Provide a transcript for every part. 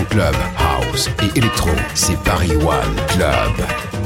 Club, house et électro, c'est Paris One Club.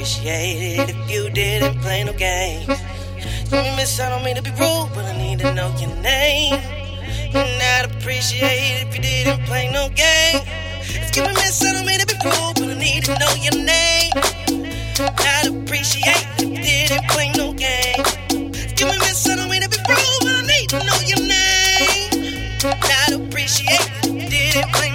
appreciate it if you didn't play no games. You miss, I don't mean to be rude, but I need to know your name. And I'd appreciate it if you didn't play no games. Excuse me, miss, I don't mean to be rude, but I need to know your name. I'd appreciate it if you didn't play no games. Excuse me, miss, I don't mean to be rude, but I need to know your name. I'd appreciate it if you didn't play